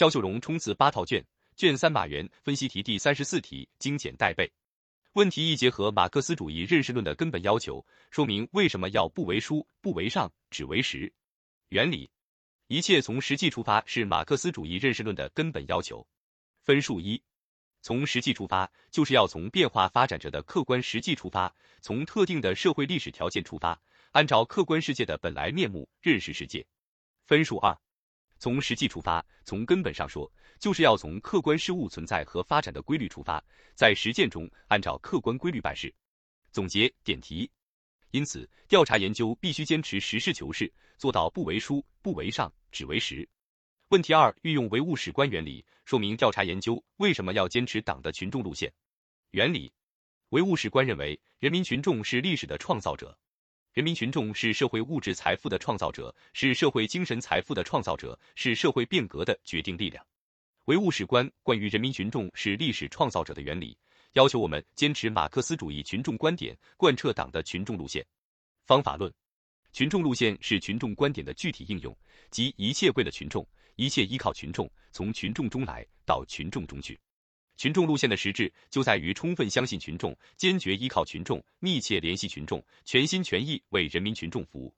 肖秀荣冲刺八套卷，卷三马原分析题第三十四题精简带背。问题一结合马克思主义认识论的根本要求，说明为什么要不为书，不为上，只为实。原理：一切从实际出发是马克思主义认识论的根本要求。分数一：从实际出发，就是要从变化发展着的客观实际出发，从特定的社会历史条件出发，按照客观世界的本来面目认识世界。分数二。从实际出发，从根本上说，就是要从客观事物存在和发展的规律出发，在实践中按照客观规律办事。总结点题。因此，调查研究必须坚持实事求是，做到不为书，不为上，只为实。问题二：运用唯物史观原理，说明调查研究为什么要坚持党的群众路线。原理：唯物史观认为，人民群众是历史的创造者。人民群众是社会物质财富的创造者，是社会精神财富的创造者，是社会变革的决定力量。唯物史观关于人民群众是历史创造者的原理，要求我们坚持马克思主义群众观点，贯彻党的群众路线。方法论：群众路线是群众观点的具体应用，即一切为了群众，一切依靠群众，从群众中来到群众中去。群众路线的实质就在于充分相信群众，坚决依靠群众，密切联系群众，全心全意为人民群众服务。